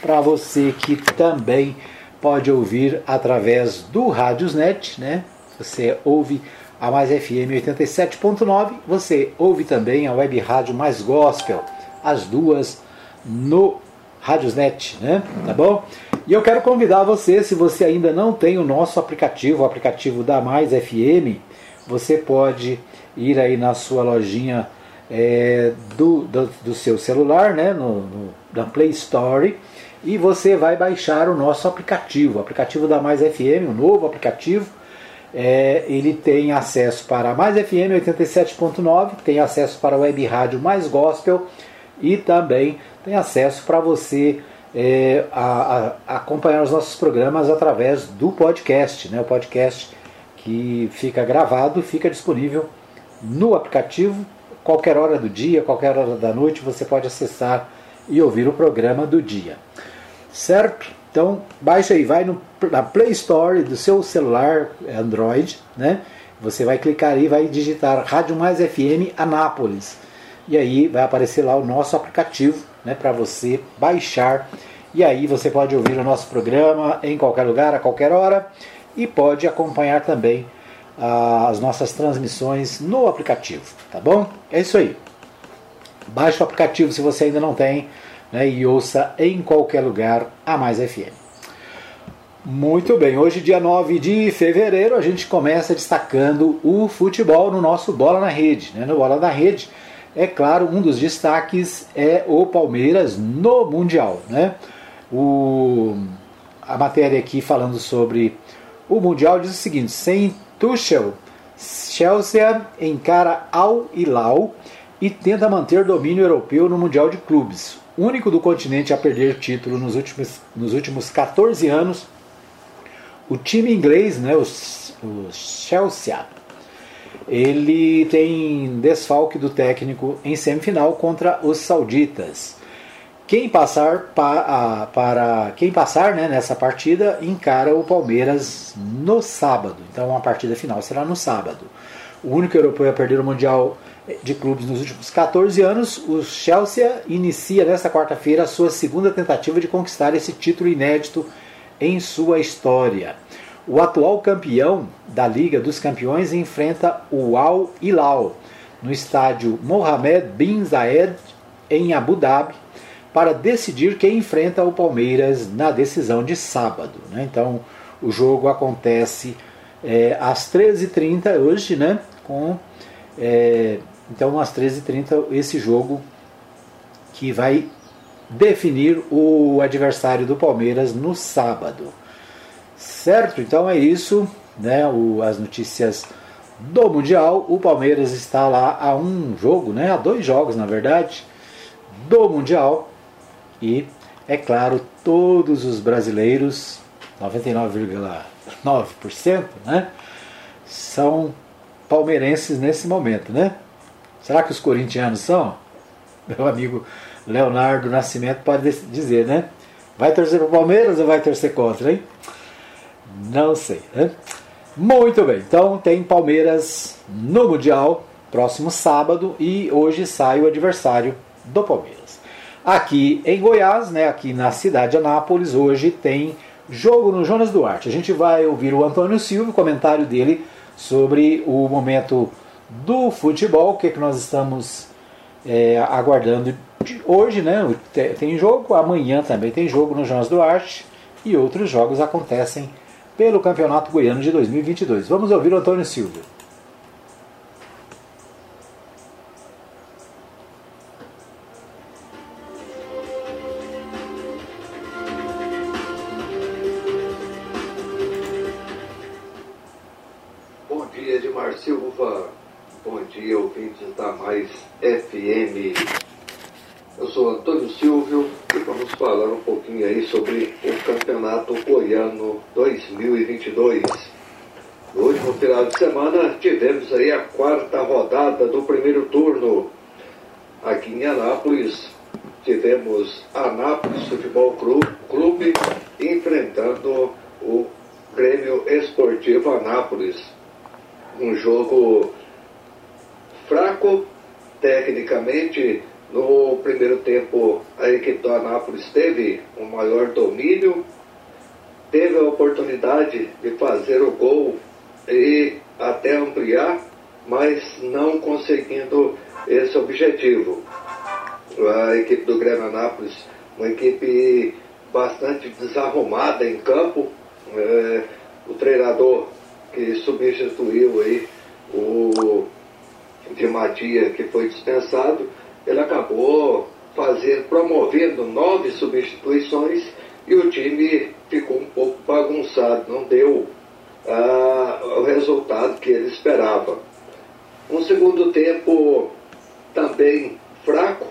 para você que também pode ouvir através do Rádiosnet, né? Você ouve a Mais FM 87.9, você ouve também a Web Rádio Mais Gospel, as duas no Rádiosnet, né? Tá bom? E eu quero convidar você, se você ainda não tem o nosso aplicativo, o aplicativo da Mais FM, você pode ir aí na sua lojinha é, do, do, do, seu celular, né, no, no, da Play Store, e você vai baixar o nosso aplicativo, o aplicativo da Mais FM, o novo aplicativo. É, ele tem acesso para Mais FM 87.9, tem acesso para a web rádio Mais Gospel e também tem acesso para você é, a, a, acompanhar os nossos programas através do podcast, né? O podcast que fica gravado, fica disponível no aplicativo, qualquer hora do dia, qualquer hora da noite, você pode acessar e ouvir o programa do dia. Certo? Então, baixa aí, vai no, na Play Store do seu celular Android, né? Você vai clicar aí, vai digitar Rádio Mais FM Anápolis. E aí vai aparecer lá o nosso aplicativo, né, para você baixar. E aí você pode ouvir o nosso programa em qualquer lugar, a qualquer hora, e pode acompanhar também as nossas transmissões no aplicativo, tá bom? É isso aí. Baixe o aplicativo se você ainda não tem né, e ouça em qualquer lugar a Mais FM. Muito bem, hoje, dia 9 de fevereiro, a gente começa destacando o futebol no nosso Bola na Rede. Né? No Bola na Rede, é claro, um dos destaques é o Palmeiras no Mundial. Né? O, a matéria aqui falando sobre o Mundial diz o seguinte: sem Tuchel, Chelsea encara Al Hilal e tenta manter domínio europeu no Mundial de Clubes, único do continente a perder título nos últimos, nos últimos 14 anos. O time inglês, né, o, o Chelsea, ele tem desfalque do técnico em semifinal contra os sauditas. Quem passar para, para quem passar né, nessa partida encara o Palmeiras no sábado. Então a partida final será no sábado. O único europeu a perder o Mundial de Clubes nos últimos 14 anos, o Chelsea inicia nesta quarta-feira a sua segunda tentativa de conquistar esse título inédito em sua história. O atual campeão da Liga dos Campeões enfrenta o Al Hilal no estádio Mohammed bin Zayed em Abu Dhabi para decidir quem enfrenta o Palmeiras na decisão de sábado. Né? Então o jogo acontece é, às 13h30 hoje, né? Com, é, então às 13h30 esse jogo que vai definir o adversário do Palmeiras no sábado. Certo? Então é isso, né? O, as notícias do Mundial. O Palmeiras está lá a um jogo, né? A dois jogos, na verdade, do Mundial. E, é claro, todos os brasileiros, 99,9%, né? São palmeirenses nesse momento, né? Será que os corintianos são? Meu amigo Leonardo Nascimento pode dizer, né? Vai torcer para o Palmeiras ou vai torcer contra, hein? Não sei, né? Muito bem, então tem Palmeiras no Mundial, próximo sábado, e hoje sai o adversário do Palmeiras. Aqui em Goiás, né, aqui na cidade de Anápolis, hoje tem jogo no Jonas Duarte. A gente vai ouvir o Antônio Silva, o comentário dele sobre o momento do futebol, o que, é que nós estamos é, aguardando hoje, né? Tem jogo, amanhã também tem jogo no Jonas Duarte e outros jogos acontecem pelo Campeonato Goiano de 2022. Vamos ouvir o Antônio Silva. Mais FM. Eu sou Antônio Silvio e vamos falar um pouquinho aí sobre o Campeonato Goiano 2022. No último final de semana tivemos aí a quarta rodada do primeiro turno. Aqui em Anápolis tivemos Anápolis Futebol Clube enfrentando o Grêmio Esportivo Anápolis. Um jogo fraco, tecnicamente No primeiro tempo, a equipe do Anápolis teve um maior domínio, teve a oportunidade de fazer o gol e até ampliar, mas não conseguindo esse objetivo. A equipe do Grêmio Anápolis, uma equipe bastante desarrumada em campo. É, o treinador que substituiu aí o de Matia, que foi dispensado, ele acabou fazendo, promovendo nove substituições e o time ficou um pouco bagunçado, não deu ah, o resultado que ele esperava. Um segundo tempo também fraco,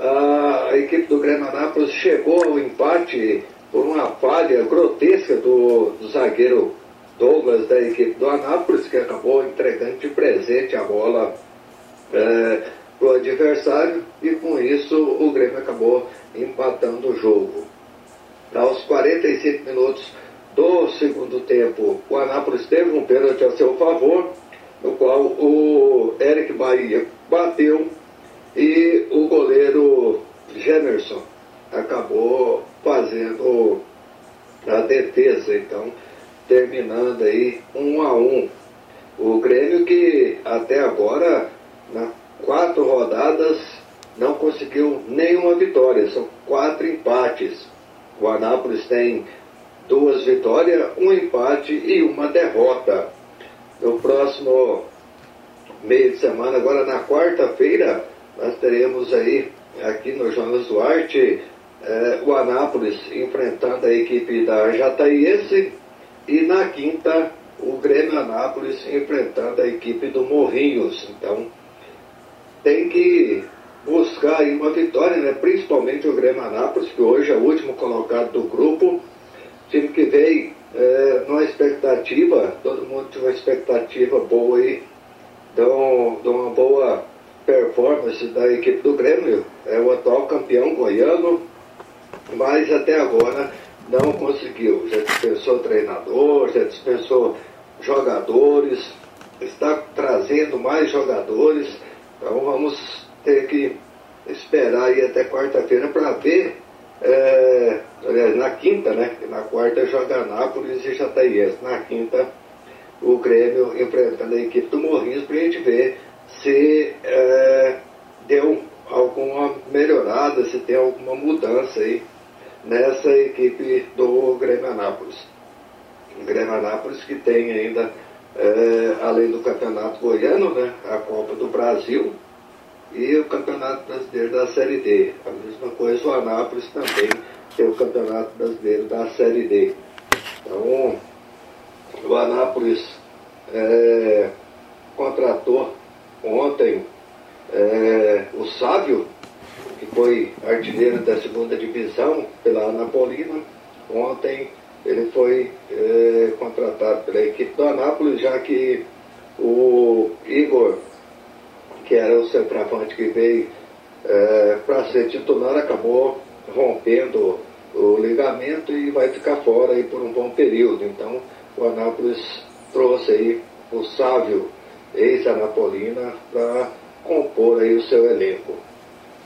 a equipe do Grêmio Anápolis chegou ao empate por uma falha grotesca do, do zagueiro Douglas da equipe do Anápolis, que acabou entregando de presente a bola é, para o adversário e com isso o Grêmio acabou empatando o jogo. Aos 45 minutos do segundo tempo, o Anápolis teve um pênalti a seu favor, no qual o Eric Bahia bateu e o goleiro Gemerson acabou fazendo a defesa, então terminando aí um a um. O Grêmio que até agora, na quatro rodadas, não conseguiu nenhuma vitória, são quatro empates. O Anápolis tem duas vitórias, um empate e uma derrota. No próximo meio de semana, agora na quarta-feira, nós teremos aí, aqui no Jonas Duarte, eh, o Anápolis enfrentando a equipe da Jataiense e na quinta o Grêmio Anápolis enfrentando a equipe do Morrinhos. Então tem que buscar aí uma vitória, né? principalmente o Grêmio Anápolis, que hoje é o último colocado do grupo. Time que veio é, numa expectativa, todo mundo tinha uma expectativa boa aí, de, um, de uma boa performance da equipe do Grêmio, é o atual campeão goiano, mas até agora não conseguiu. Já dispensou treinador, já dispensou jogadores, está trazendo mais jogadores, então vamos ter que esperar aí até quarta-feira para ver. É, aliás, na quinta, né? Na quarta joga Nápolis e Jataiense. Na quinta, o Grêmio enfrentando a equipe do Morrinhos para a gente ver se é, deu alguma melhorada, se tem alguma mudança aí nessa equipe do Grêmio Anápolis. O Grêmio Anápolis que tem ainda, é, além do Campeonato Goiano, né, a Copa do Brasil e o Campeonato Brasileiro da Série D. A mesma coisa o Anápolis também tem o Campeonato Brasileiro da Série D. Então, o Anápolis é, contratou ontem é, o Sábio, que foi artilheiro da segunda divisão pela Anapolina. Ontem ele foi é, contratado pela equipe do Anápolis, já que o Igor, que era o centroavante que veio é, para ser titular, acabou rompendo o ligamento e vai ficar fora aí por um bom período. Então o Anápolis trouxe aí o Sávio ex-Anapolina, para compor aí o seu elenco.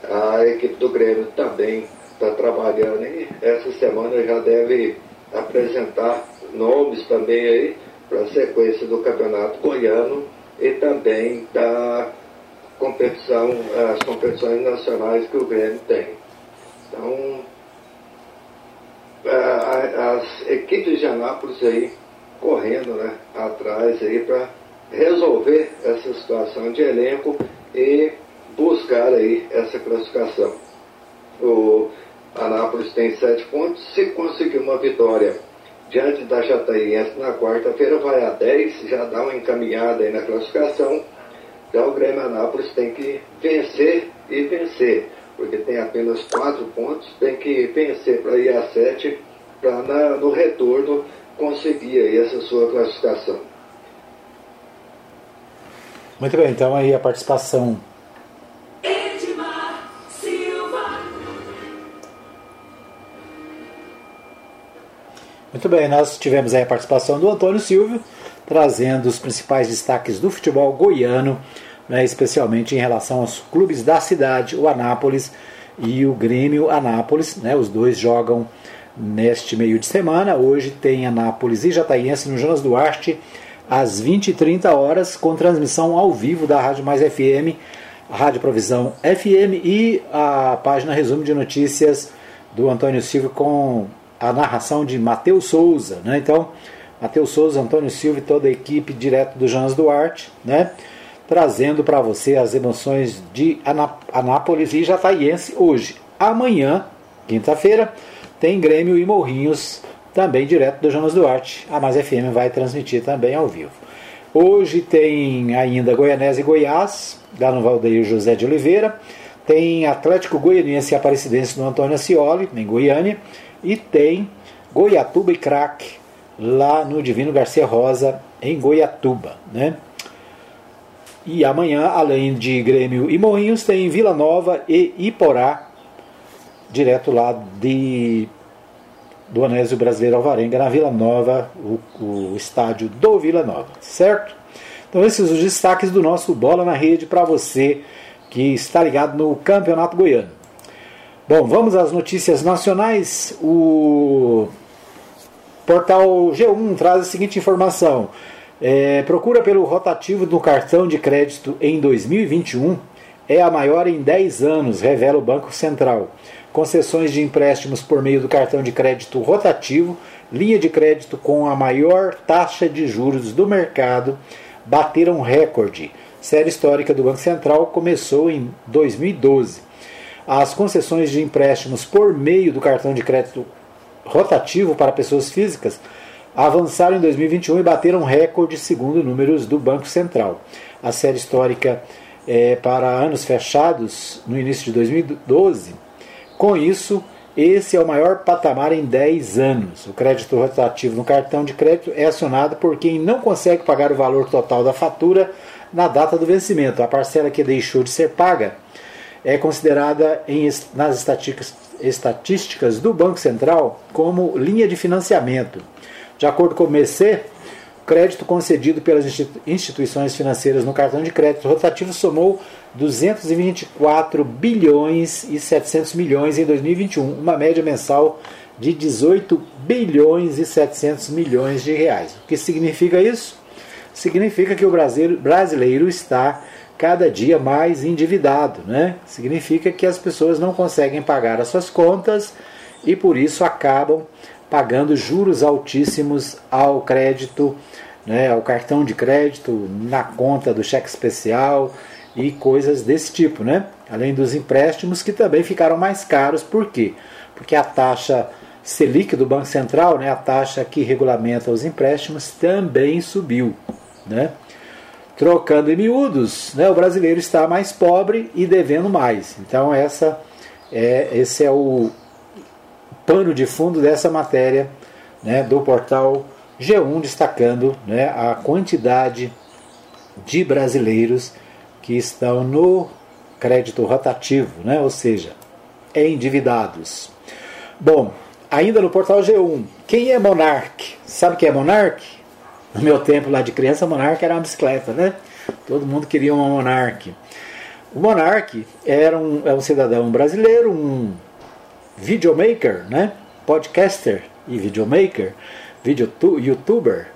A equipe do Grêmio também está trabalhando e essa semana já deve apresentar nomes também aí para a sequência do Campeonato Goiano e também da competição, as competições nacionais que o Grêmio tem. Então, as equipes de Anápolis aí correndo né, atrás aí para resolver essa situação de elenco e buscar aí essa classificação. O Anápolis tem sete pontos, se conseguir uma vitória diante da Jataiense na quarta-feira vai a 10, já dá uma encaminhada aí na classificação. Já o Grêmio Anápolis tem que vencer e vencer, porque tem apenas quatro pontos, tem que vencer para ir a sete, para no retorno conseguir aí essa sua classificação. Muito bem, então aí a participação. Muito bem, nós tivemos a participação do Antônio Silvio, trazendo os principais destaques do futebol goiano né, especialmente em relação aos clubes da cidade, o Anápolis e o Grêmio Anápolis. Né, os dois jogam neste meio de semana. Hoje tem Anápolis e Jataiense no Jonas Duarte às 20h30 horas, com transmissão ao vivo da Rádio Mais FM, Rádio Provisão FM e a página Resumo de Notícias do Antônio Silva com a narração de Matheus Souza. Né? Então, Matheus Souza, Antônio Silva e toda a equipe direto do Jonas Duarte, né? trazendo para você as emoções de Anápolis e Jataiense hoje. Amanhã, quinta-feira, tem Grêmio e Morrinhos, também direto do Jonas Duarte. A Mais FM vai transmitir também ao vivo. Hoje tem ainda Goianese e Goiás, lá no Valdeir José de Oliveira. Tem Atlético Goianiense e Aparecidense no Antônio Ascioli, em Goiânia. E tem Goiatuba e Crack, lá no Divino Garcia Rosa, em Goiatuba. Né? E amanhã, além de Grêmio e Morrinhos, tem Vila Nova e Iporá, direto lá de do Anésio Brasileiro Alvarenga, na Vila Nova, o, o estádio do Vila Nova, certo? Então esses os destaques do nosso Bola na Rede para você que está ligado no Campeonato Goiano. Bom, vamos às notícias nacionais. O portal G1 traz a seguinte informação. É, procura pelo rotativo do cartão de crédito em 2021 é a maior em 10 anos, revela o Banco Central. Concessões de empréstimos por meio do cartão de crédito rotativo, linha de crédito com a maior taxa de juros do mercado, bateram recorde. Série histórica do Banco Central começou em 2012. As concessões de empréstimos por meio do cartão de crédito rotativo para pessoas físicas avançaram em 2021 e bateram recorde segundo números do Banco Central. A série histórica é, para anos fechados no início de 2012. Com isso, esse é o maior patamar em 10 anos. O crédito rotativo no cartão de crédito é acionado por quem não consegue pagar o valor total da fatura na data do vencimento. A parcela que deixou de ser paga é considerada em, nas estatísticas, estatísticas do Banco Central como linha de financiamento. De acordo com o MEC, o crédito concedido pelas instituições financeiras no cartão de crédito rotativo somou 224 bilhões e 700 milhões em 2021, uma média mensal de 18 bilhões e 700 milhões de reais. O que significa isso? Significa que o brasileiro está cada dia mais endividado, né? Significa que as pessoas não conseguem pagar as suas contas e por isso acabam pagando juros altíssimos ao crédito, né, ao cartão de crédito, na conta do cheque especial e coisas desse tipo, né? Além dos empréstimos que também ficaram mais caros, por quê? Porque a taxa Selic do Banco Central, né, a taxa que regulamenta os empréstimos, também subiu, né? Trocando em miúdos, né, o brasileiro está mais pobre e devendo mais. Então essa é, esse é o, pano de fundo dessa matéria né, do portal G1, destacando né, a quantidade de brasileiros que estão no crédito rotativo, né, ou seja, endividados. Bom, ainda no portal G1, quem é Monark? Sabe quem é Monark? No meu tempo lá de criança, Monark era uma bicicleta, né? Todo mundo queria uma Monark. O Monark era um, é um cidadão brasileiro, um videomaker, né? podcaster e videomaker, video youtuber,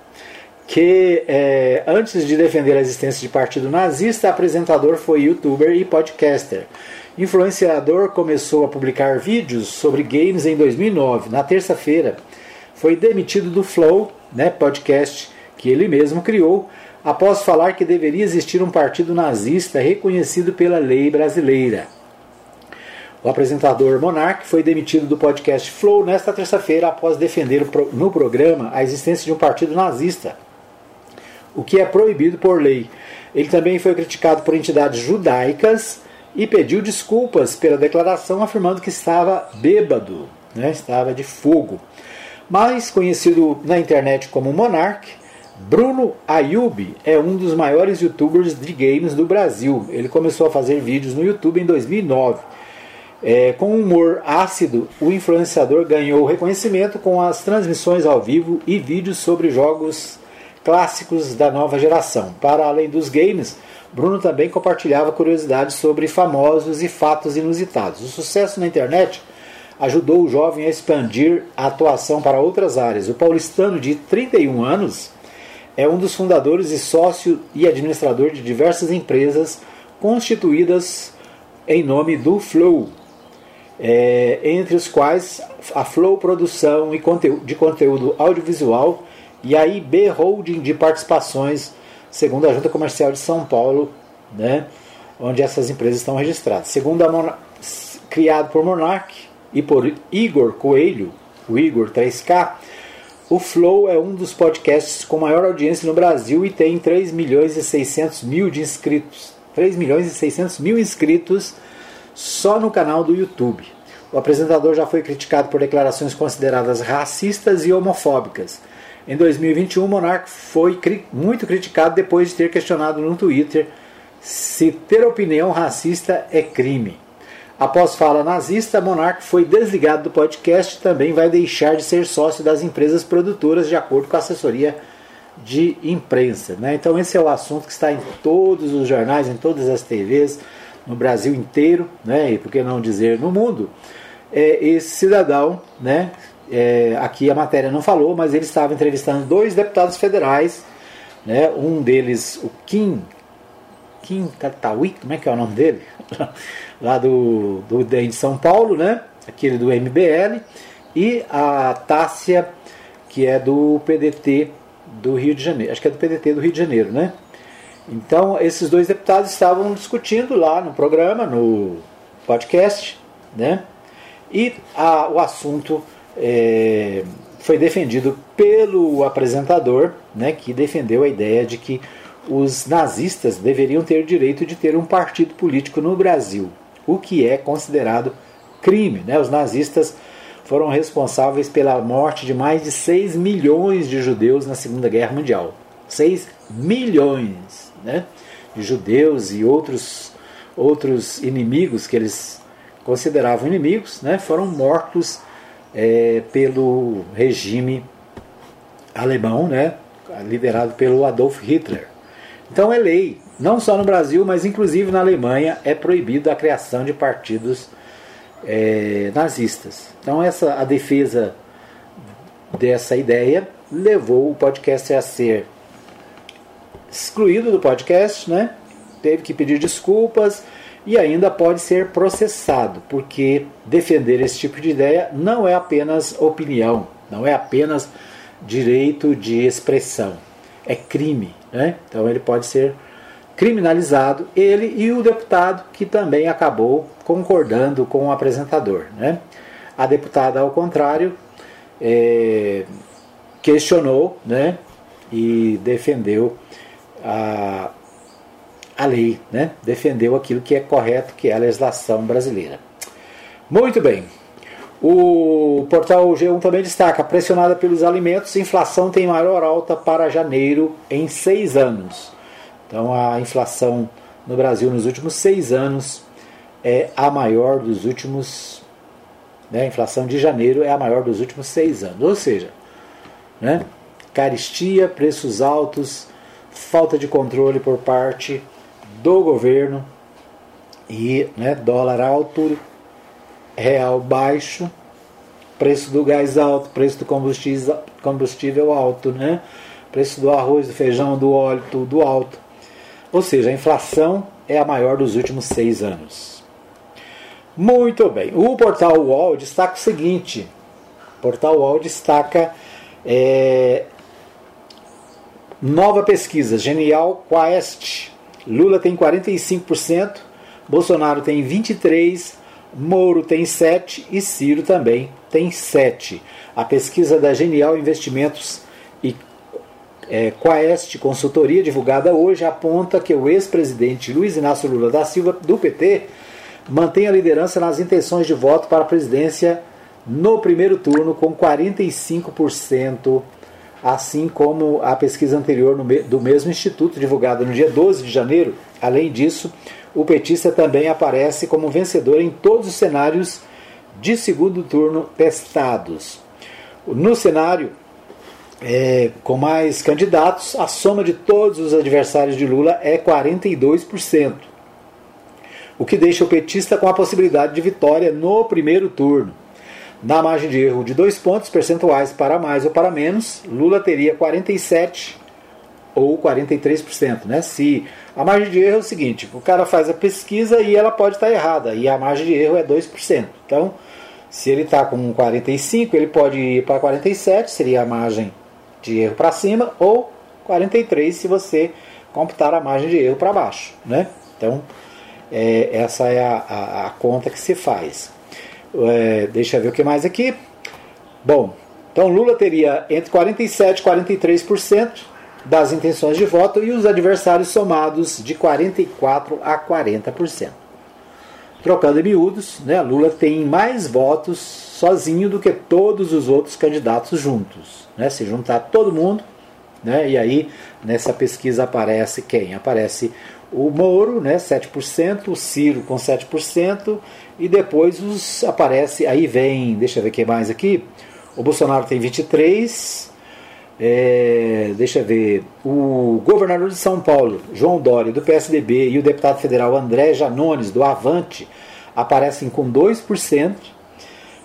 que é, antes de defender a existência de partido nazista, apresentador foi youtuber e podcaster. Influenciador começou a publicar vídeos sobre games em 2009. Na terça-feira, foi demitido do Flow, né, podcast que ele mesmo criou, após falar que deveria existir um partido nazista reconhecido pela lei brasileira. O apresentador Monark foi demitido do podcast Flow nesta terça-feira após defender no programa a existência de um partido nazista, o que é proibido por lei. Ele também foi criticado por entidades judaicas e pediu desculpas pela declaração, afirmando que estava bêbado, né? estava de fogo. Mais conhecido na internet como Monark, Bruno Ayub é um dos maiores youtubers de games do Brasil. Ele começou a fazer vídeos no YouTube em 2009 é, com humor ácido, o influenciador ganhou reconhecimento com as transmissões ao vivo e vídeos sobre jogos clássicos da nova geração. Para além dos games, Bruno também compartilhava curiosidades sobre famosos e fatos inusitados. O sucesso na internet ajudou o jovem a expandir a atuação para outras áreas. O paulistano de 31 anos é um dos fundadores e sócio e administrador de diversas empresas constituídas em nome do Flow, é, entre os quais a Flow Produção de Conteúdo Audiovisual e a IB Holding de Participações, segundo a Junta Comercial de São Paulo, né, onde essas empresas estão registradas. Segundo a criado por Monarch e por Igor Coelho, o Igor 3K, o Flow é um dos podcasts com maior audiência no Brasil e tem 3 milhões e 600 mil de inscritos. 3 milhões e 600 mil inscritos só no canal do YouTube. O apresentador já foi criticado por declarações consideradas racistas e homofóbicas. Em 2021, Monark foi muito criticado depois de ter questionado no Twitter se ter opinião racista é crime. Após fala nazista, Monark foi desligado do podcast e também vai deixar de ser sócio das empresas produtoras, de acordo com a assessoria de imprensa. Né? Então, esse é o assunto que está em todos os jornais, em todas as TVs, no Brasil inteiro, né? e por que não dizer no mundo. É, esse cidadão, né? É, aqui a matéria não falou, mas ele estava entrevistando dois deputados federais, né? um deles, o Kim, Katawi, como é que é o nome dele? Lá do, do de São Paulo, né? aquele do MBL, e a Tássia, que é do PDT do Rio de Janeiro, acho que é do PDT do Rio de Janeiro, né? Então, esses dois deputados estavam discutindo lá no programa, no podcast, né? E a, o assunto é, foi defendido pelo apresentador, né, que defendeu a ideia de que os nazistas deveriam ter direito de ter um partido político no Brasil, o que é considerado crime. Né? Os nazistas foram responsáveis pela morte de mais de 6 milhões de judeus na Segunda Guerra Mundial. 6 milhões né, de judeus e outros, outros inimigos que eles consideravam inimigos né, foram mortos é, pelo regime alemão, né, liderado pelo Adolf Hitler. Então é lei, não só no Brasil, mas inclusive na Alemanha, é proibido a criação de partidos é, nazistas. Então essa a defesa dessa ideia levou o podcast a ser excluído do podcast, né? Teve que pedir desculpas e ainda pode ser processado, porque defender esse tipo de ideia não é apenas opinião, não é apenas direito de expressão, é crime, né? Então ele pode ser criminalizado, ele e o deputado que também acabou concordando com o apresentador. Né? A deputada, ao contrário, é, questionou né, e defendeu a, a lei, né? defendeu aquilo que é correto, que é a legislação brasileira. Muito bem. O portal G1 também destaca: pressionada pelos alimentos, inflação tem maior alta para janeiro em seis anos. Então a inflação no Brasil nos últimos seis anos é a maior dos últimos. Né, a inflação de janeiro é a maior dos últimos seis anos. Ou seja, né, caristia, preços altos, falta de controle por parte do governo e né, dólar alto, real baixo, preço do gás alto, preço do combustível, combustível alto, né? preço do arroz, do feijão, do óleo, tudo alto. Ou seja, a inflação é a maior dos últimos seis anos. Muito bem. O portal UOL destaca o seguinte: o portal UOL destaca é, nova pesquisa, Genial Quest. Lula tem 45%, Bolsonaro tem 23%, Moro tem 7% e Ciro também tem 7%. A pesquisa da Genial Investimentos é, Quaest Consultoria, divulgada hoje, aponta que o ex-presidente Luiz Inácio Lula da Silva, do PT, mantém a liderança nas intenções de voto para a presidência no primeiro turno, com 45%, assim como a pesquisa anterior do mesmo instituto, divulgada no dia 12 de janeiro. Além disso, o petista também aparece como vencedor em todos os cenários de segundo turno testados. No cenário é, com mais candidatos, a soma de todos os adversários de Lula é 42%, o que deixa o petista com a possibilidade de vitória no primeiro turno. Na margem de erro de dois pontos percentuais para mais ou para menos, Lula teria 47 ou 43%. Né? Se a margem de erro é o seguinte: o cara faz a pesquisa e ela pode estar errada, e a margem de erro é 2%. Então, se ele está com 45, ele pode ir para 47, seria a margem de erro para cima, ou 43 se você computar a margem de erro para baixo. Né? Então, é, essa é a, a, a, conta que se faz. É, deixa eu ver o que mais aqui. Bom, então Lula teria entre 47 e 43% das intenções de voto e os adversários somados de 44 a 40%. Trocando em miúdos, né, Lula tem mais votos sozinho do que todos os outros candidatos juntos. Né, se juntar todo mundo, né, e aí nessa pesquisa aparece quem? Aparece o Moro, né, 7%, o Ciro com 7%, e depois os aparece, aí vem, deixa eu ver o que mais aqui, o Bolsonaro tem 23%, é, deixa eu ver, o governador de São Paulo, João Dória, do PSDB, e o deputado federal André Janones, do Avante, aparecem com 2%.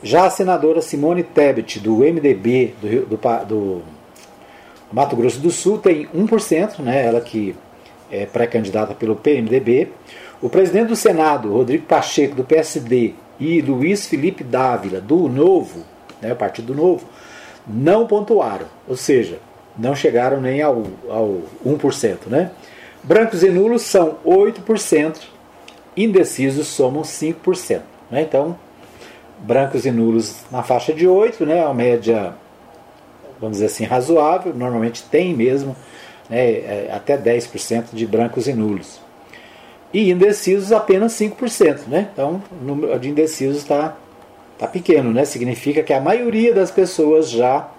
Já a senadora Simone Tebet, do MDB do, do, do Mato Grosso do Sul, tem 1%, né, ela que é pré-candidata pelo PMDB. O presidente do Senado, Rodrigo Pacheco, do PSD, e Luiz Felipe Dávila, do Novo, né, o Partido Novo, não pontuaram, ou seja, não chegaram nem ao, ao 1%. Né? Brancos e nulos são 8%, indecisos somam 5%. Né? Então, brancos e nulos na faixa de 8%, né? a média, vamos dizer assim, razoável, normalmente tem mesmo né? É, até 10% de brancos e nulos. E indecisos apenas 5%. Né? Então, o número de indecisos está Está pequeno, né? Significa que a maioria das pessoas já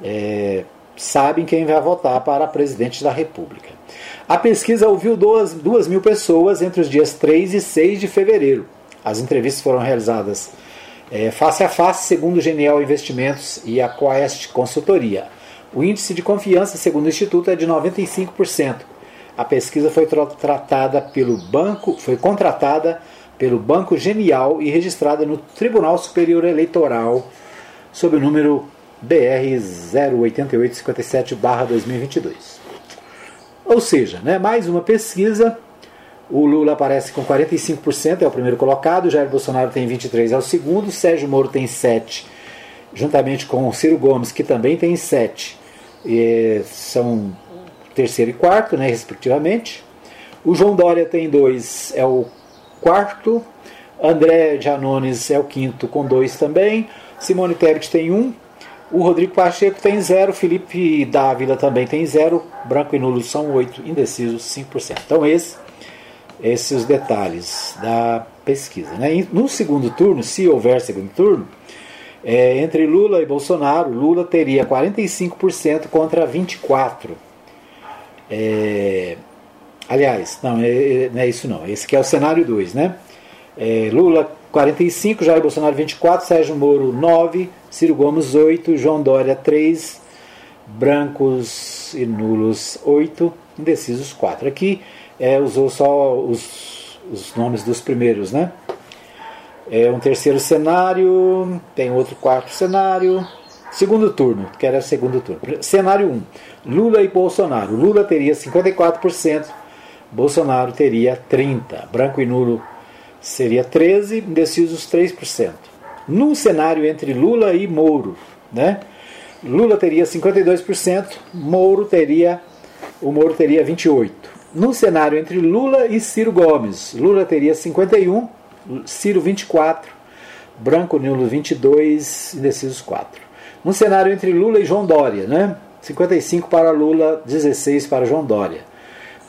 é, sabem quem vai votar para presidente da República. A pesquisa ouviu duas, duas mil pessoas entre os dias 3 e 6 de fevereiro. As entrevistas foram realizadas é, face a face, segundo o Genial Investimentos e a Coest Consultoria. O índice de confiança, segundo o Instituto, é de 95%. A pesquisa foi tratada pelo banco, foi contratada pelo Banco Genial e registrada no Tribunal Superior Eleitoral sob o número BR 08857-2022. Ou seja, né, mais uma pesquisa. O Lula aparece com 45%, é o primeiro colocado. Jair Bolsonaro tem 23%, é o segundo. Sérgio Moro tem 7%, juntamente com o Ciro Gomes, que também tem 7%. E são terceiro e quarto, né, respectivamente. O João Dória tem 2, é o quarto. André Janones é o quinto, com dois também. Simone Tebet tem um. O Rodrigo Pacheco tem zero. Felipe Dávila também tem zero. Branco e nulo são oito. Indecisos 5%. Então, esse, esses os detalhes da pesquisa. Né? No segundo turno, se houver segundo turno, é, entre Lula e Bolsonaro, Lula teria 45% contra 24%. É, Aliás, não, é, é, não é isso não. Esse que é o cenário 2, né? É, Lula 45, Jair Bolsonaro 24, Sérgio Moro 9, Ciro Gomes 8, João Dória 3, brancos e nulos 8, indecisos 4. Aqui é, usou só os, os nomes dos primeiros, né? É um terceiro cenário, tem outro quarto cenário, segundo turno, que era segundo turno. Cenário 1, Lula e Bolsonaro. Lula teria 54%, Bolsonaro teria 30%, branco e nulo seria 13%, indecisos 3%. Num cenário entre Lula e Moro, né? Lula teria 52%, Moro teria o Moro teria 28. Num cenário entre Lula e Ciro Gomes, Lula teria 51, Ciro 24, branco nulo 22, indecisos 4. Num cenário entre Lula e João Dória, né? 55 para Lula, 16 para João Dória.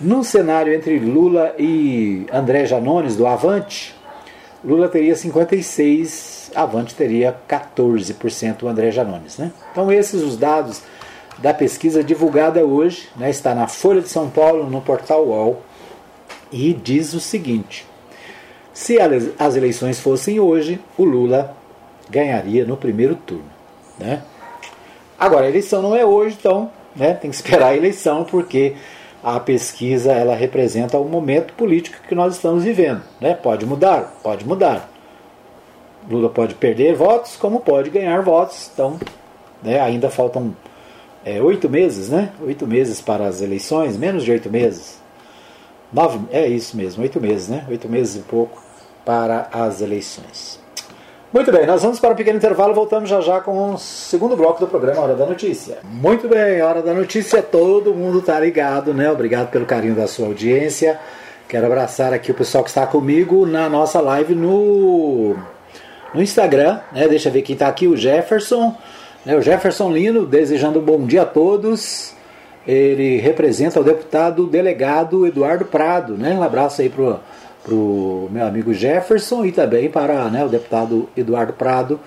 Num cenário entre Lula e André Janones, do Avante, Lula teria 56%, Avante teria 14%, o André Janones. Né? Então, esses os dados da pesquisa divulgada hoje, né, está na Folha de São Paulo, no portal UOL, e diz o seguinte: se as eleições fossem hoje, o Lula ganharia no primeiro turno. Né? Agora, a eleição não é hoje, então né, tem que esperar a eleição, porque a pesquisa ela representa o momento político que nós estamos vivendo. Né? Pode mudar, pode mudar. Lula pode perder votos, como pode ganhar votos. Então, né, ainda faltam é, oito meses, né? Oito meses para as eleições, menos de oito meses. Nove, é isso mesmo, oito meses, né? Oito meses e pouco para as eleições. Muito bem, nós vamos para um pequeno intervalo, voltamos já já com o segundo bloco do programa Hora da Notícia. Muito bem, Hora da Notícia, todo mundo está ligado, né? Obrigado pelo carinho da sua audiência. Quero abraçar aqui o pessoal que está comigo na nossa live no, no Instagram, né? Deixa eu ver quem está aqui, o Jefferson, né? o Jefferson Lino, desejando um bom dia a todos. Ele representa o deputado delegado Eduardo Prado, né? Um abraço aí pro para o meu amigo Jefferson e também para né, o deputado Eduardo Prado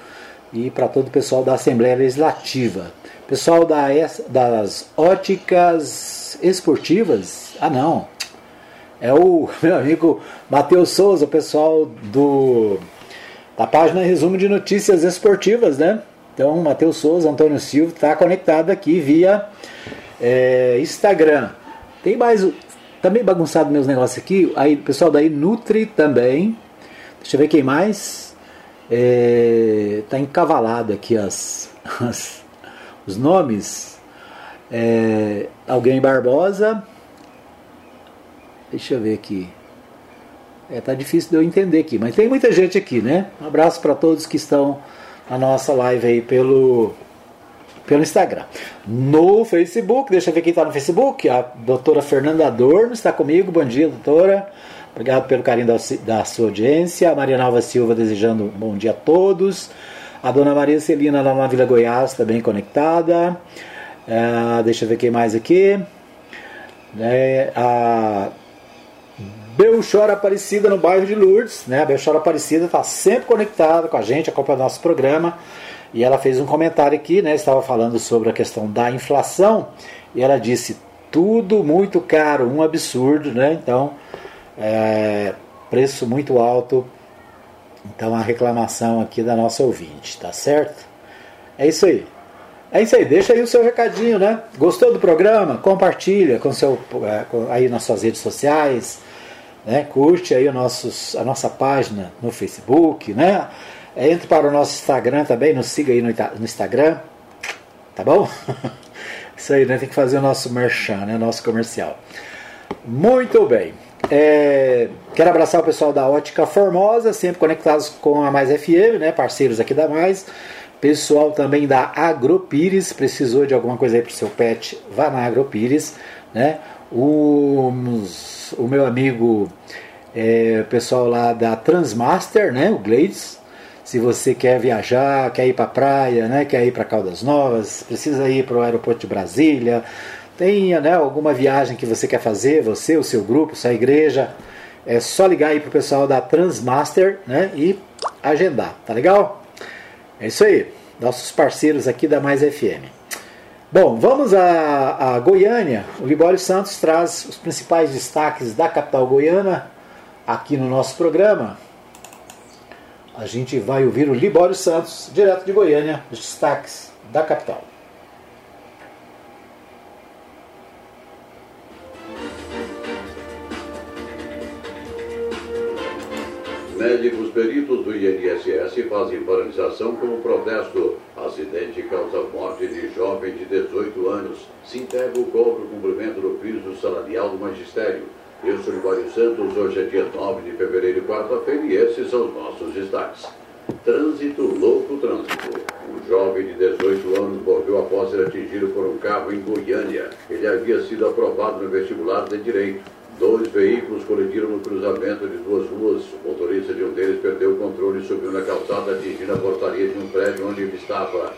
e para todo o pessoal da Assembleia Legislativa. Pessoal da, das óticas esportivas, ah não, é o meu amigo Matheus Souza, pessoal do da página Resumo de Notícias Esportivas, né? Então, Matheus Souza, Antônio Silva está conectado aqui via é, Instagram. Tem mais também tá bagunçado meus negócios aqui. Aí, pessoal daí Nutri também. Deixa eu ver quem mais. É, tá encavalado aqui as, as os nomes. É, alguém Barbosa. Deixa eu ver aqui. É, tá difícil de eu entender aqui, mas tem muita gente aqui, né? Um abraço para todos que estão na nossa live aí pelo pelo Instagram. No Facebook, deixa eu ver quem está no Facebook, a doutora Fernanda Adorno está comigo. Bom dia, doutora. Obrigado pelo carinho da, da sua audiência. A Maria Nova Silva desejando um bom dia a todos. A dona Maria Celina lá na Vila Goiás também conectada. É, deixa eu ver quem mais aqui. É, a Belchora Aparecida no bairro de Lourdes. Né? A Belchora Aparecida está sempre conectada com a gente, acompanha o nosso programa. E ela fez um comentário aqui, né? Estava falando sobre a questão da inflação e ela disse tudo muito caro, um absurdo, né? Então, é, preço muito alto. Então, a reclamação aqui da nossa ouvinte, tá certo? É isso aí. É isso aí, deixa aí o seu recadinho, né? Gostou do programa? Compartilha com seu, é, aí nas suas redes sociais, né? Curte aí nossos, a nossa página no Facebook, né? Entre para o nosso Instagram também, nos siga aí no, no Instagram. Tá bom? Isso aí, né? Tem que fazer o nosso merchan, né? Nosso comercial. Muito bem. É, quero abraçar o pessoal da Ótica Formosa, sempre conectados com a Mais FM, né? Parceiros aqui da Mais. Pessoal também da Agropires, precisou de alguma coisa aí para o seu pet, vá na Agropires, né? Os, o meu amigo, é, pessoal lá da Transmaster, né? O Glades, se você quer viajar, quer ir para a praia, né, quer ir para Caldas Novas, precisa ir para o aeroporto de Brasília, tenha né, alguma viagem que você quer fazer, você, o seu grupo, sua igreja, é só ligar aí para o pessoal da Transmaster né, e agendar, tá legal? É isso aí, nossos parceiros aqui da Mais FM. Bom, vamos a, a Goiânia. O Libório Santos traz os principais destaques da capital goiana aqui no nosso programa a gente vai ouvir o Libório Santos, direto de Goiânia, os destaques da capital. Médicos peritos do INSS fazem paralisação como protesto. Acidente causa morte de jovem de 18 anos. Sintego cobra o cumprimento do piso salarial do magistério. Eu sou Libório Santos, hoje é dia 9 de fevereiro, quarta-feira, e esses são os nossos destaques. Trânsito, louco trânsito. Um jovem de 18 anos morreu após ser atingido por um carro em Goiânia. Ele havia sido aprovado no vestibular de Direito. Dois veículos colidiram no cruzamento de duas ruas. O motorista de um deles perdeu o controle e subiu na calçada, atingindo a portaria de um prédio onde ele estava.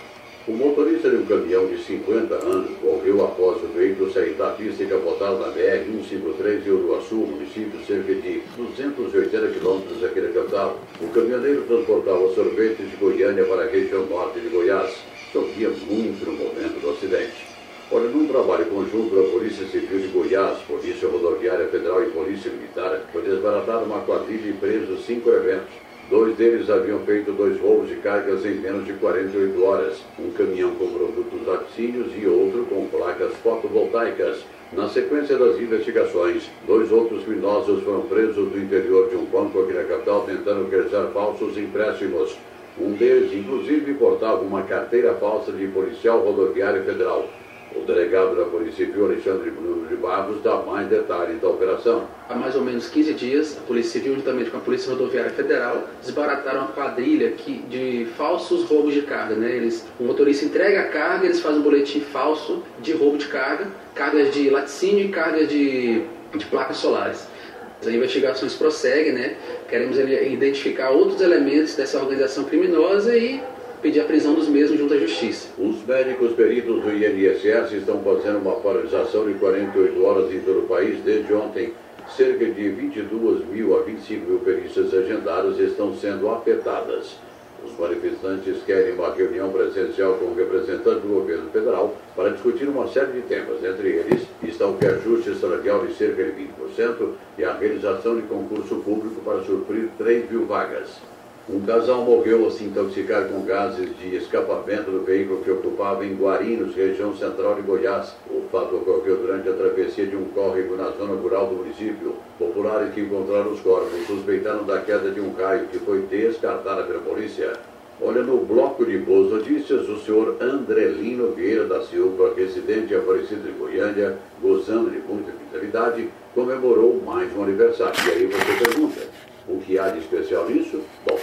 O motorista de um caminhão de 50 anos morreu após o veículo sair da pista e capotar na BR-153 em Uruaçu, município cerca de 280 quilômetros aqui da capital. O caminhoneiro transportava sorvetes de Goiânia para a região norte de Goiás. Chovia muito no momento do acidente. Olha, num trabalho conjunto da Polícia Civil de Goiás, Polícia Rodoviária Federal e Polícia Militar, foi desbaratada uma quadrilha e presos cinco eventos Dois deles haviam feito dois roubos de cargas em menos de 48 horas. Um caminhão com produtos laticínios e outro com placas fotovoltaicas. Na sequência das investigações, dois outros criminosos foram presos do interior de um banco aqui na capital tentando realizar falsos empréstimos. Um deles, inclusive, portava uma carteira falsa de policial rodoviário federal. O delegado da Polícia Civil, Alexandre Bruno de Barros, dá mais detalhes da operação. Há mais ou menos 15 dias, a Polícia Civil, juntamente com a Polícia Rodoviária Federal, desbarataram uma quadrilha de falsos roubos de carga. Né? Eles, o motorista entrega a carga, eles fazem um boletim falso de roubo de carga, cargas de laticínio e cargas de, de placas solares. As investigações prosseguem, né? Queremos identificar outros elementos dessa organização criminosa e pedir a prisão dos mesmos junto à Justiça. Os médicos peritos do INSS estão fazendo uma paralisação de 48 horas em todo o país desde ontem. Cerca de 22 mil a 25 mil perícias agendadas estão sendo afetadas. Os manifestantes querem uma reunião presencial com representantes do governo federal para discutir uma série de temas. Entre eles estão o reajuste salarial de cerca de 20% e a realização de concurso público para suprir 3 mil vagas. Um casal morreu ao se intoxicar com gases de escapamento do veículo que ocupava em Guarinos, região central de Goiás. O fato ocorreu durante a travessia de um córrego na zona rural do município. Populares que encontraram os corpos suspeitaram da queda de um raio que foi descartada pela polícia. Olha, no bloco de boas notícias, o senhor Andrelino Vieira da Silva, residente Aparecido de Goiânia, gozando de muita vitalidade, comemorou mais um aniversário. E aí você pergunta, o que há de especial nisso? Bom,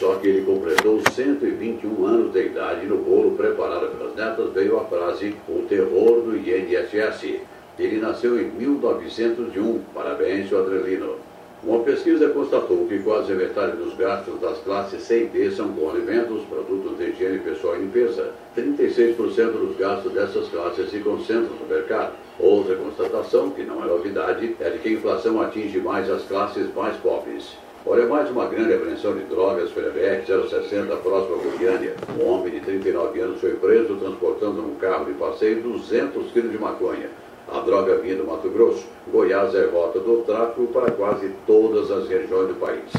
só que ele completou 121 anos de idade e no bolo preparado pelas netas veio a frase O terror do INSS. Ele nasceu em 1901. Parabéns, seu Adrelino. Uma pesquisa constatou que quase metade dos gastos das classes C e D são com alimentos, produtos de higiene pessoal e limpeza. 36% dos gastos dessas classes se concentram no mercado. Outra constatação, que não é novidade, é de que a inflação atinge mais as classes mais pobres. Olha, mais uma grande apreensão de drogas, Fenebec 060, próximo a Goiânia. Um homem de 39 anos foi preso transportando num carro de passeio 200 quilos de maconha. A droga vinha do Mato Grosso. Goiás é rota do tráfico para quase todas as regiões do país.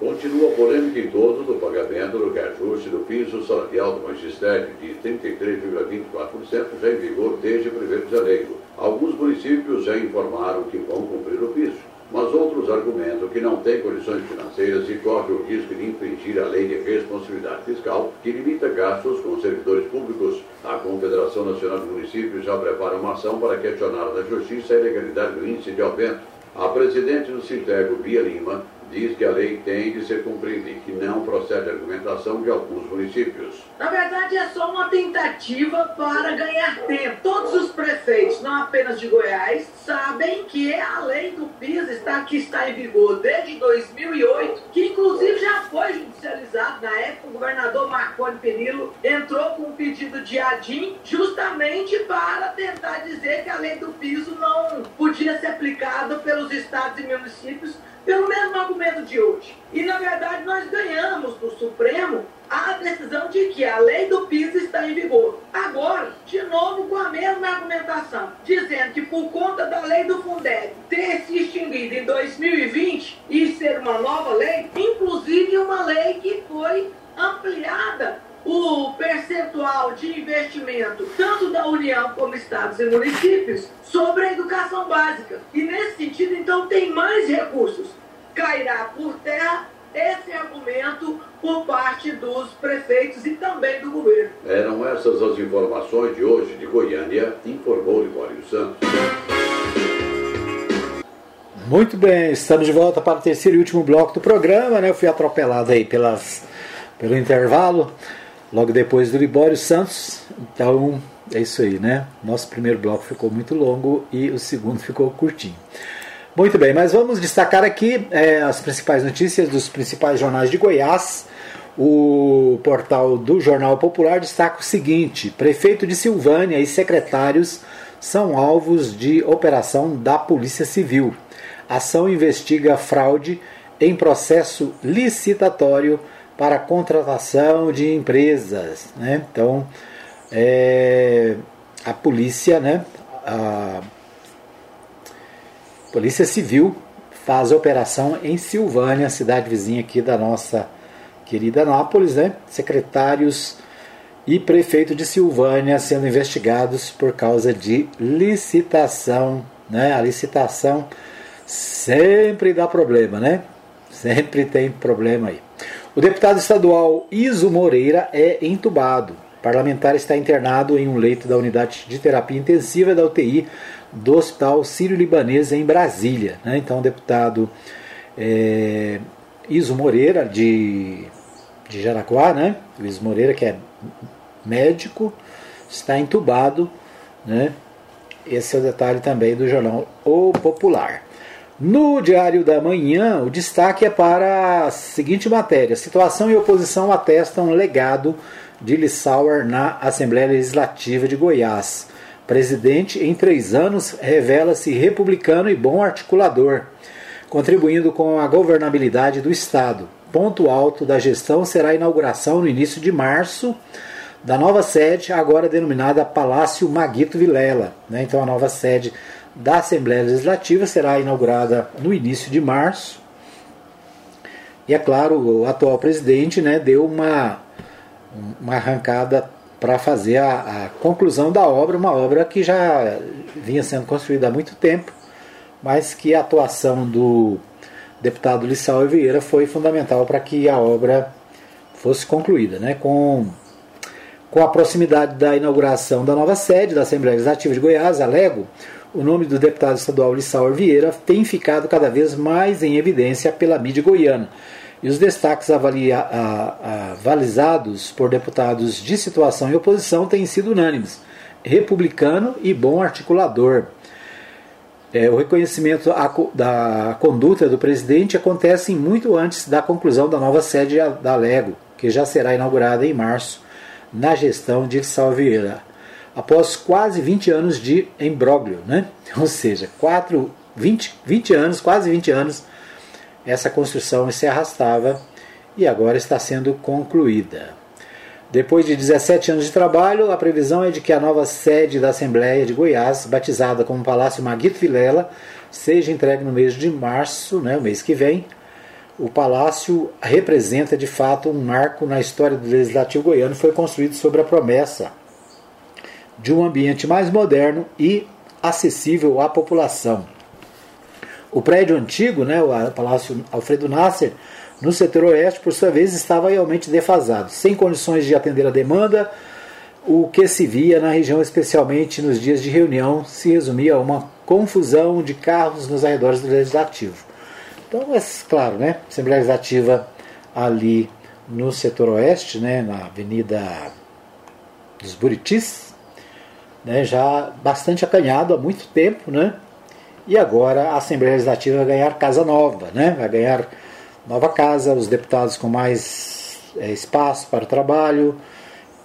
Continua a polêmica em torno do pagamento do reajuste do piso salarial do magistério de 33,24% já em vigor desde 1 de janeiro. Alguns municípios já informaram que vão cumprir o piso mas outros argumentam que não tem condições financeiras e corre o risco de infringir a lei de responsabilidade fiscal, que limita gastos com servidores públicos. A Confederação Nacional de Municípios já prepara uma ação para questionar na Justiça a ilegalidade do índice de aumento. A presidente do Sintego, Bia Lima, diz que a lei tem de ser cumprida e que não procede a argumentação de alguns municípios. Na verdade, é só uma tentativa para ganhar tempo. Todos os prefeitos, não apenas de Goiás, sabem que a lei do PIS está, que está em vigor desde 2008, que inclusive já foi judicializado. Na época, o governador Marconi Penilo entrou com um pedido de ADIM justamente para tentar dizer que a lei do piso não podia ser aplicada pelos estados e municípios pelo mesmo argumento de hoje. E, na verdade, nós ganhamos do Supremo a decisão de que a lei do piso está em vigor. Agora, de novo, com a mesma argumentação, dizendo que por conta da lei do Fundeb ter se extinguido em 2020 e ser uma nova lei, inclusive uma lei que foi ampliada o percentual de investimento, tanto da União como estados e municípios, sobre a educação básica. E nesse sentido, então, tem mais recursos. Cairá por terra esse argumento por parte dos prefeitos e também do governo. Eram essas as informações de hoje de Goiânia, informou Libório Santos. Muito bem, estamos de volta para o terceiro e último bloco do programa, né? Eu fui atropelado aí pelas, pelo intervalo logo depois do Libório Santos. Então é isso aí, né? Nosso primeiro bloco ficou muito longo e o segundo ficou curtinho. Muito bem, mas vamos destacar aqui é, as principais notícias dos principais jornais de Goiás. O portal do Jornal Popular destaca o seguinte: prefeito de Silvânia e secretários são alvos de operação da Polícia Civil. ação investiga fraude em processo licitatório para contratação de empresas. Né? Então, é, a polícia, né, a Polícia Civil faz operação em Silvânia, cidade vizinha aqui da nossa querida Anápolis, né? Secretários e prefeito de Silvânia sendo investigados por causa de licitação, né? A licitação sempre dá problema, né? Sempre tem problema aí. O deputado estadual Iso Moreira é entubado. O parlamentar está internado em um leito da unidade de terapia intensiva da UTI do Hospital Sírio-Libanês em Brasília. Né? Então, o deputado é, Iso Moreira, de, de Jaraguá, né? o Iso Moreira, que é médico, está entubado. Né? Esse é o detalhe também do jornal O Popular. No Diário da Manhã, o destaque é para a seguinte matéria: Situação e oposição atestam legado de Lissauer na Assembleia Legislativa de Goiás. Presidente, em três anos, revela-se republicano e bom articulador, contribuindo com a governabilidade do Estado. Ponto alto da gestão será a inauguração no início de março da nova sede, agora denominada Palácio Maguito Vilela. Né? Então, a nova sede da Assembleia Legislativa será inaugurada no início de março. E é claro, o atual presidente né, deu uma, uma arrancada para fazer a, a, conclusão da obra, uma obra que já vinha sendo construída há muito tempo, mas que a atuação do deputado Lissau Vieira foi fundamental para que a obra fosse concluída. Né, com, com a proximidade da inauguração da nova sede da Assembleia Legislativa de Goiás, a Lego, o nome do deputado estadual Lissauer Vieira tem ficado cada vez mais em evidência pela mídia goiana. E os destaques avalia, a, avalizados por deputados de situação e oposição têm sido unânimes: republicano e bom articulador. É, o reconhecimento da conduta do presidente acontece muito antes da conclusão da nova sede da Lego, que já será inaugurada em março, na gestão de Lissauer Vieira após quase 20 anos de imbróglio, né? ou seja, 4, 20, 20 anos, quase 20 anos, essa construção se arrastava e agora está sendo concluída. Depois de 17 anos de trabalho, a previsão é de que a nova sede da Assembleia de Goiás, batizada como Palácio Maguito Vilela, seja entregue no mês de março, né, o mês que vem. O palácio representa de fato um marco na história do legislativo goiano, foi construído sobre a promessa de um ambiente mais moderno e acessível à população. O prédio antigo, né, o Palácio Alfredo Nasser, no setor oeste, por sua vez, estava realmente defasado, sem condições de atender a demanda. O que se via na região, especialmente nos dias de reunião, se resumia a uma confusão de carros nos arredores do Legislativo. Então, é claro, né, Assembleia Legislativa ali no setor oeste, né, na Avenida dos Buritis, né, já bastante acanhado há muito tempo, né? E agora a Assembleia Legislativa vai ganhar casa nova, né? Vai ganhar nova casa, os deputados com mais é, espaço para o trabalho.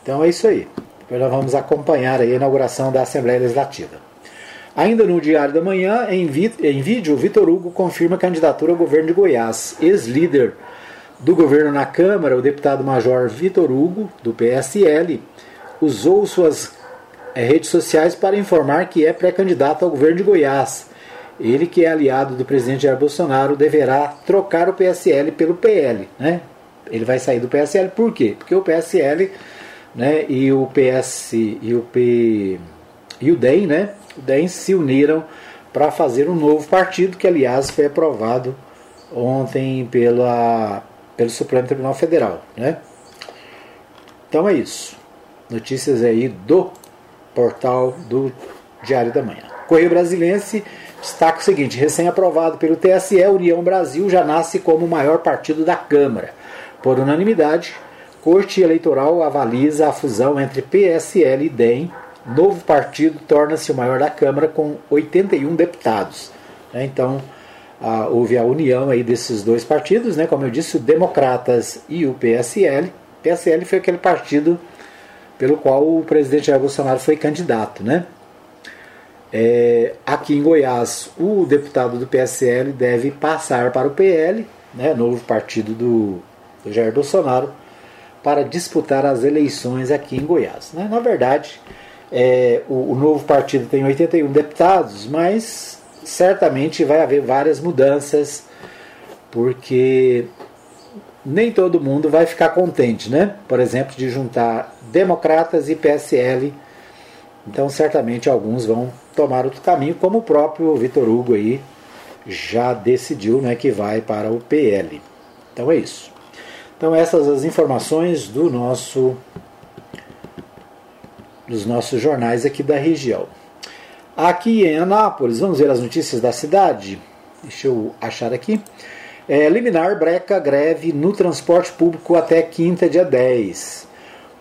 Então é isso aí. Depois nós vamos acompanhar a inauguração da Assembleia Legislativa. Ainda no Diário da Manhã, em, em vídeo, Vitor Hugo confirma candidatura ao governo de Goiás. Ex-líder do governo na Câmara, o deputado Major Vitor Hugo, do PSL, usou suas redes sociais para informar que é pré-candidato ao governo de Goiás. Ele, que é aliado do presidente Jair Bolsonaro, deverá trocar o PSL pelo PL. Né? Ele vai sair do PSL por quê? Porque o PSL né, e o PS e o P e o DEM, né, o DEM se uniram para fazer um novo partido que aliás foi aprovado ontem pela, pelo Supremo Tribunal Federal, né? Então é isso. Notícias aí do portal do Diário da Manhã. Correio Brasilense destaca o seguinte: recém-aprovado pelo TSE, União Brasil já nasce como o maior partido da Câmara. Por unanimidade, Corte Eleitoral avaliza a fusão entre PSL e DEM. Novo partido torna-se o maior da Câmara com 81 deputados. Né, então, houve a união aí desses dois partidos, né? como eu disse, o Democratas e o PSL. PSL foi aquele partido pelo qual o presidente Jair Bolsonaro foi candidato. Né? É, aqui em Goiás, o deputado do PSL deve passar para o PL, né, novo partido do, do Jair Bolsonaro, para disputar as eleições aqui em Goiás. Né? Na verdade, é, o, o novo partido tem 81 deputados, mas certamente vai haver várias mudanças, porque nem todo mundo vai ficar contente, né? Por exemplo, de juntar democratas e PSL. Então, certamente alguns vão tomar outro caminho, como o próprio Vitor Hugo aí já decidiu, né, que vai para o PL. Então é isso. Então essas as informações do nosso dos nossos jornais aqui da região. Aqui em Anápolis, vamos ver as notícias da cidade. Deixa eu achar aqui. É, liminar breca greve no transporte público até quinta, dia 10.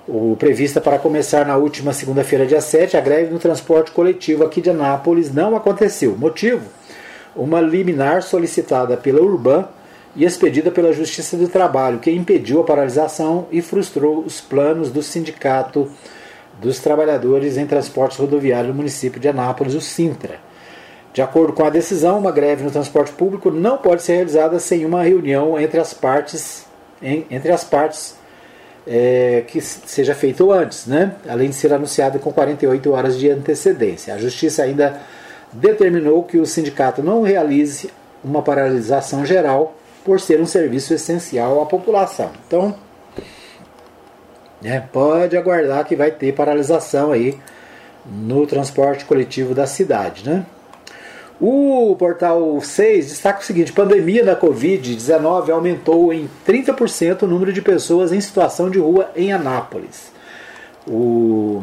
O prevista para começar na última segunda-feira, dia 7, a greve no transporte coletivo aqui de Anápolis não aconteceu. Motivo? Uma liminar solicitada pela Urban e expedida pela Justiça do Trabalho, que impediu a paralisação e frustrou os planos do Sindicato dos Trabalhadores em Transportes Rodoviários do município de Anápolis, o Sintra. De acordo com a decisão, uma greve no transporte público não pode ser realizada sem uma reunião entre as partes, em, entre as partes é, que seja feita antes, né? além de ser anunciada com 48 horas de antecedência. A Justiça ainda determinou que o sindicato não realize uma paralisação geral por ser um serviço essencial à população. Então, né, pode aguardar que vai ter paralisação aí no transporte coletivo da cidade, né? O portal 6 destaca o seguinte: pandemia da Covid-19 aumentou em 30% o número de pessoas em situação de rua em Anápolis. O,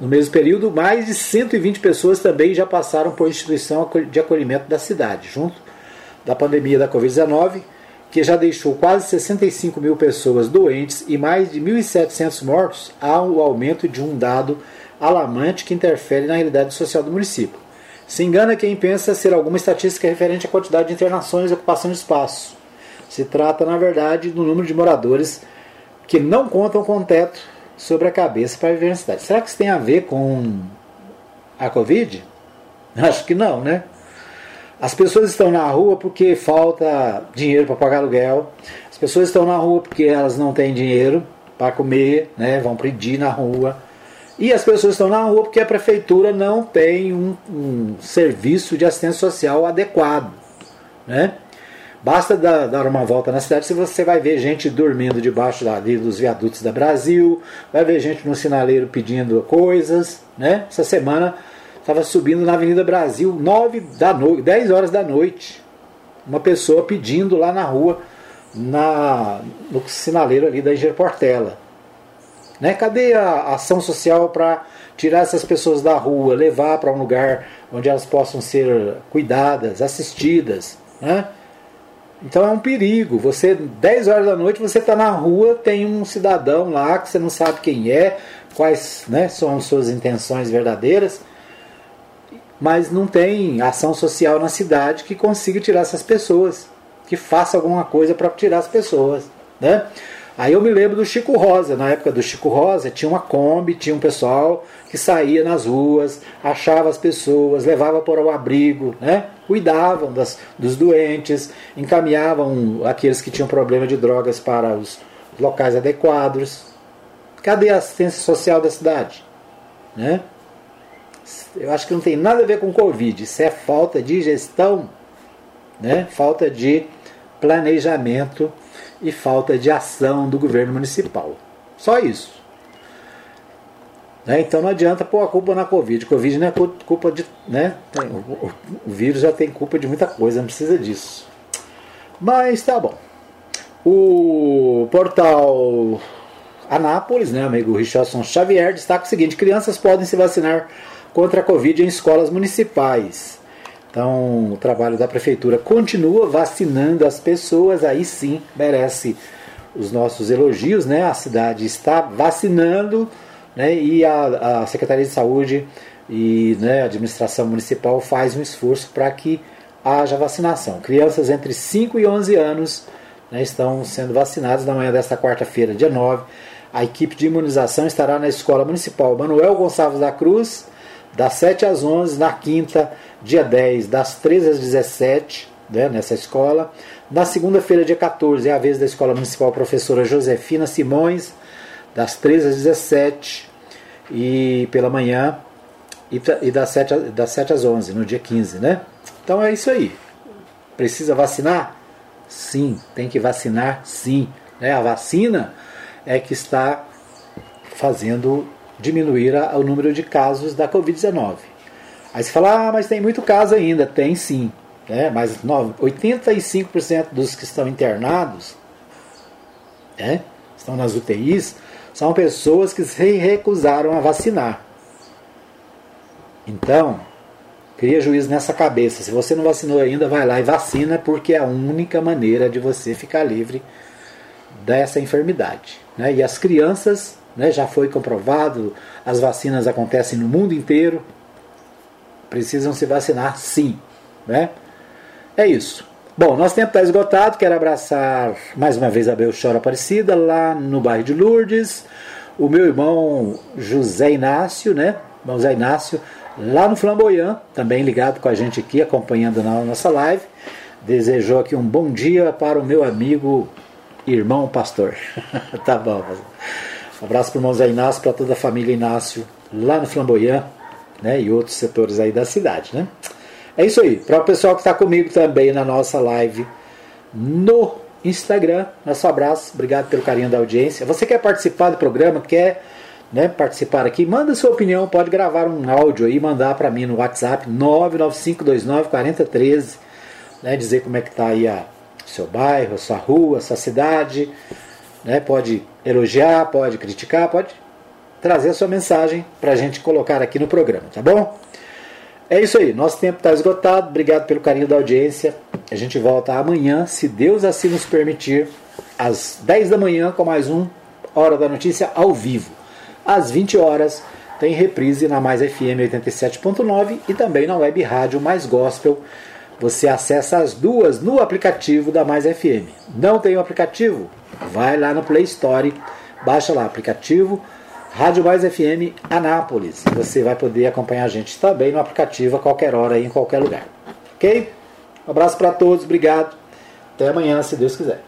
no mesmo período, mais de 120 pessoas também já passaram por instituição de acolhimento da cidade, junto da pandemia da Covid-19, que já deixou quase 65 mil pessoas doentes e mais de 1.700 mortos, há o aumento de um dado alarmante que interfere na realidade social do município. Se engana quem pensa ser alguma estatística referente à quantidade de internações e ocupação de espaço. Se trata, na verdade, do número de moradores que não contam com teto sobre a cabeça para viver na cidade. Será que isso tem a ver com a Covid? Acho que não, né? As pessoas estão na rua porque falta dinheiro para pagar aluguel. As pessoas estão na rua porque elas não têm dinheiro para comer, né? vão pedir na rua. E as pessoas estão na rua porque a prefeitura não tem um, um serviço de assistência social adequado. Né? Basta dar, dar, uma volta na cidade se você vai ver gente dormindo debaixo da, dos viadutos da Brasil, vai ver gente no sinaleiro pedindo coisas. Né? Essa semana estava subindo na Avenida Brasil, 9 da noite, 10 horas da noite. Uma pessoa pedindo lá na rua, na, no sinaleiro ali da Iger Portela. Né? Cadê a ação social para tirar essas pessoas da rua, levar para um lugar onde elas possam ser cuidadas, assistidas? Né? Então é um perigo. Você, 10 horas da noite, você está na rua, tem um cidadão lá que você não sabe quem é, quais né, são suas intenções verdadeiras, mas não tem ação social na cidade que consiga tirar essas pessoas, que faça alguma coisa para tirar as pessoas. Né? Aí eu me lembro do Chico Rosa, na época do Chico Rosa, tinha uma Kombi, tinha um pessoal que saía nas ruas, achava as pessoas, levava para o abrigo, né? cuidavam das, dos doentes, encaminhavam aqueles que tinham problema de drogas para os locais adequados. Cadê a assistência social da cidade? Né? Eu acho que não tem nada a ver com Covid, isso é falta de gestão, né? falta de planejamento e falta de ação do governo municipal. Só isso. Né? Então não adianta pôr a culpa na Covid. Covid não é culpa de. Né? O, o vírus já tem culpa de muita coisa, não precisa disso. Mas tá bom. O portal Anápolis, né, amigo Richardson Xavier, destaca o seguinte: crianças podem se vacinar contra a Covid em escolas municipais. Então, o trabalho da prefeitura continua vacinando as pessoas, aí sim merece os nossos elogios, né? A cidade está vacinando, né? E a, a Secretaria de Saúde e né, a administração municipal faz um esforço para que haja vacinação. Crianças entre 5 e 11 anos né, estão sendo vacinadas na manhã desta quarta-feira, dia 9. A equipe de imunização estará na Escola Municipal Manuel Gonçalves da Cruz, das 7 às 11, na quinta, dia 10, das 13 às 17, né, nessa escola. Na segunda-feira, dia 14, é a vez da Escola Municipal Professora Josefina Simões, das 13 às 17 e pela manhã, e, e das, 7, das 7 às 11, no dia 15, né? Então é isso aí. Precisa vacinar? Sim. Tem que vacinar? Sim. Né? A vacina é que está fazendo diminuir o número de casos da Covid-19. Aí você fala, ah, mas tem muito caso ainda. Tem sim. Né? Mas 85% dos que estão internados, né? estão nas UTIs, são pessoas que se recusaram a vacinar. Então, cria juízo nessa cabeça. Se você não vacinou ainda, vai lá e vacina, porque é a única maneira de você ficar livre dessa enfermidade. Né? E as crianças, né, já foi comprovado, as vacinas acontecem no mundo inteiro, precisam se vacinar sim. Né? É isso. Bom, nosso tempo está esgotado. Quero abraçar mais uma vez a Belchora Aparecida, lá no bairro de Lourdes. O meu irmão José Inácio, né? Irmão José Inácio, lá no Flamboyant, também ligado com a gente aqui, acompanhando na nossa live. Desejou aqui um bom dia para o meu amigo irmão pastor. tá bom. Um abraço para o irmão Zé Inácio, para toda a família Inácio, lá no Flamboyant, né? E outros setores aí da cidade, né? É isso aí. Para o pessoal que está comigo também na nossa live no Instagram, nosso abraço. Obrigado pelo carinho da audiência. Você quer participar do programa, quer né, participar aqui, manda sua opinião, pode gravar um áudio aí, mandar para mim no WhatsApp 995294013, né, dizer como é que está aí a seu bairro, a sua rua, a sua cidade, né, pode elogiar, pode criticar, pode trazer a sua mensagem para a gente colocar aqui no programa, tá bom? É isso aí, nosso tempo está esgotado. Obrigado pelo carinho da audiência. A gente volta amanhã, se Deus assim nos permitir, às 10 da manhã, com mais um Hora da Notícia ao vivo. Às 20 horas tem reprise na Mais FM 87.9 e também na web rádio Mais Gospel. Você acessa as duas no aplicativo da Mais FM. Não tem o aplicativo? Vai lá no Play Store, baixa lá o aplicativo Rádio Mais FM Anápolis. Você vai poder acompanhar a gente também no aplicativo a qualquer hora e em qualquer lugar. Ok? Um abraço para todos, obrigado. Até amanhã, se Deus quiser.